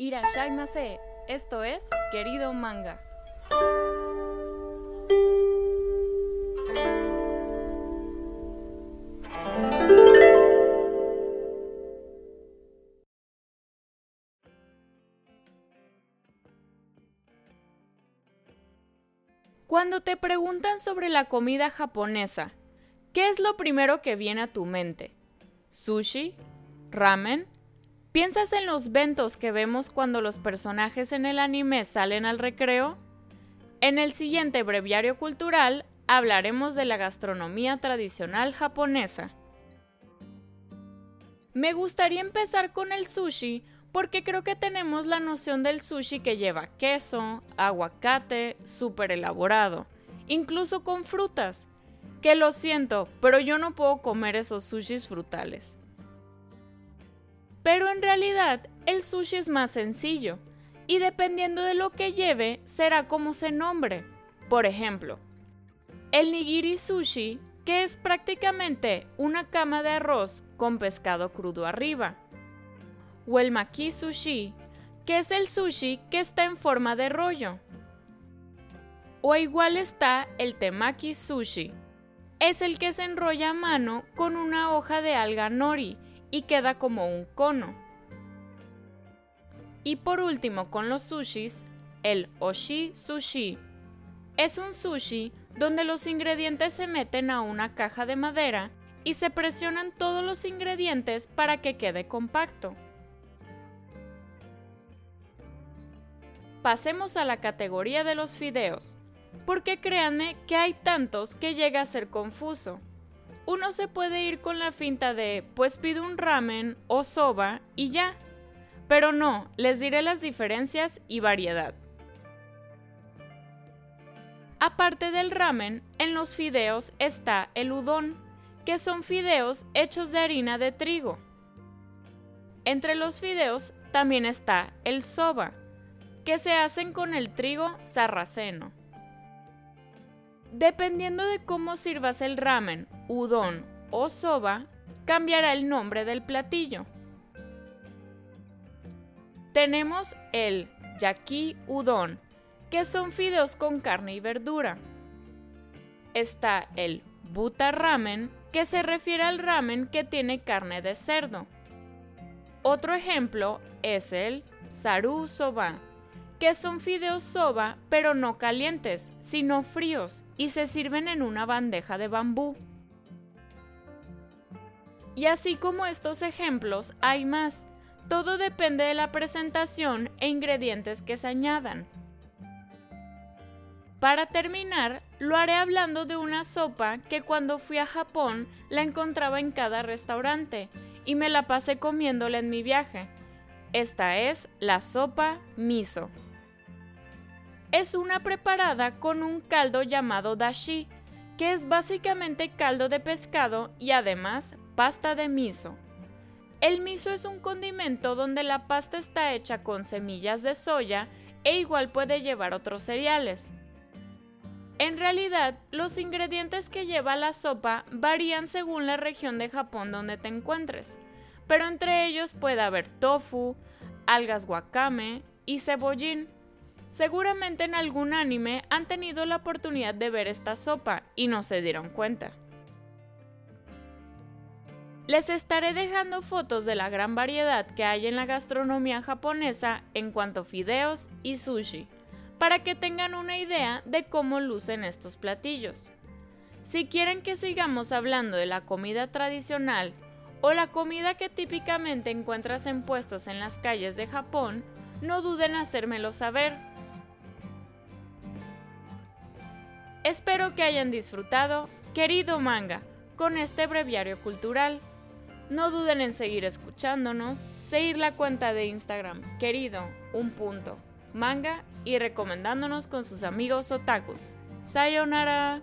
Irashaimase, esto es Querido Manga. Cuando te preguntan sobre la comida japonesa, ¿qué es lo primero que viene a tu mente? ¿Sushi? ¿Ramen? ¿Piensas en los ventos que vemos cuando los personajes en el anime salen al recreo? En el siguiente breviario cultural hablaremos de la gastronomía tradicional japonesa. Me gustaría empezar con el sushi porque creo que tenemos la noción del sushi que lleva queso, aguacate, súper elaborado, incluso con frutas. Que lo siento, pero yo no puedo comer esos sushis frutales. Pero en realidad el sushi es más sencillo y dependiendo de lo que lleve será como se nombre. Por ejemplo, el nigiri sushi, que es prácticamente una cama de arroz con pescado crudo arriba o el maki sushi, que es el sushi que está en forma de rollo. O igual está el temaki sushi. Es el que se enrolla a mano con una hoja de alga nori y queda como un cono. Y por último con los sushis, el oshi sushi. Es un sushi donde los ingredientes se meten a una caja de madera y se presionan todos los ingredientes para que quede compacto. pasemos a la categoría de los fideos, porque créanme que hay tantos que llega a ser confuso. Uno se puede ir con la finta de, pues pido un ramen o soba y ya. Pero no, les diré las diferencias y variedad. Aparte del ramen, en los fideos está el udon, que son fideos hechos de harina de trigo. Entre los fideos también está el soba, que se hacen con el trigo sarraceno. Dependiendo de cómo sirvas el ramen, udon o soba, cambiará el nombre del platillo. Tenemos el yaki udon, que son fideos con carne y verdura. Está el buta ramen, que se refiere al ramen que tiene carne de cerdo. Otro ejemplo es el saru soba, que son fideos soba, pero no calientes, sino fríos, y se sirven en una bandeja de bambú. Y así como estos ejemplos, hay más. Todo depende de la presentación e ingredientes que se añadan. Para terminar, lo haré hablando de una sopa que cuando fui a Japón la encontraba en cada restaurante y me la pasé comiéndola en mi viaje. Esta es la sopa miso es una preparada con un caldo llamado dashi, que es básicamente caldo de pescado y además pasta de miso. El miso es un condimento donde la pasta está hecha con semillas de soya e igual puede llevar otros cereales. En realidad, los ingredientes que lleva la sopa varían según la región de Japón donde te encuentres, pero entre ellos puede haber tofu, algas wakame y cebollín. Seguramente en algún anime han tenido la oportunidad de ver esta sopa y no se dieron cuenta. Les estaré dejando fotos de la gran variedad que hay en la gastronomía japonesa en cuanto a fideos y sushi, para que tengan una idea de cómo lucen estos platillos. Si quieren que sigamos hablando de la comida tradicional o la comida que típicamente encuentras en puestos en las calles de Japón, no duden en hacérmelo saber Espero que hayan disfrutado, querido manga, con este breviario cultural. No duden en seguir escuchándonos, seguir la cuenta de Instagram, querido, un punto, manga y recomendándonos con sus amigos otakus. Sayonara.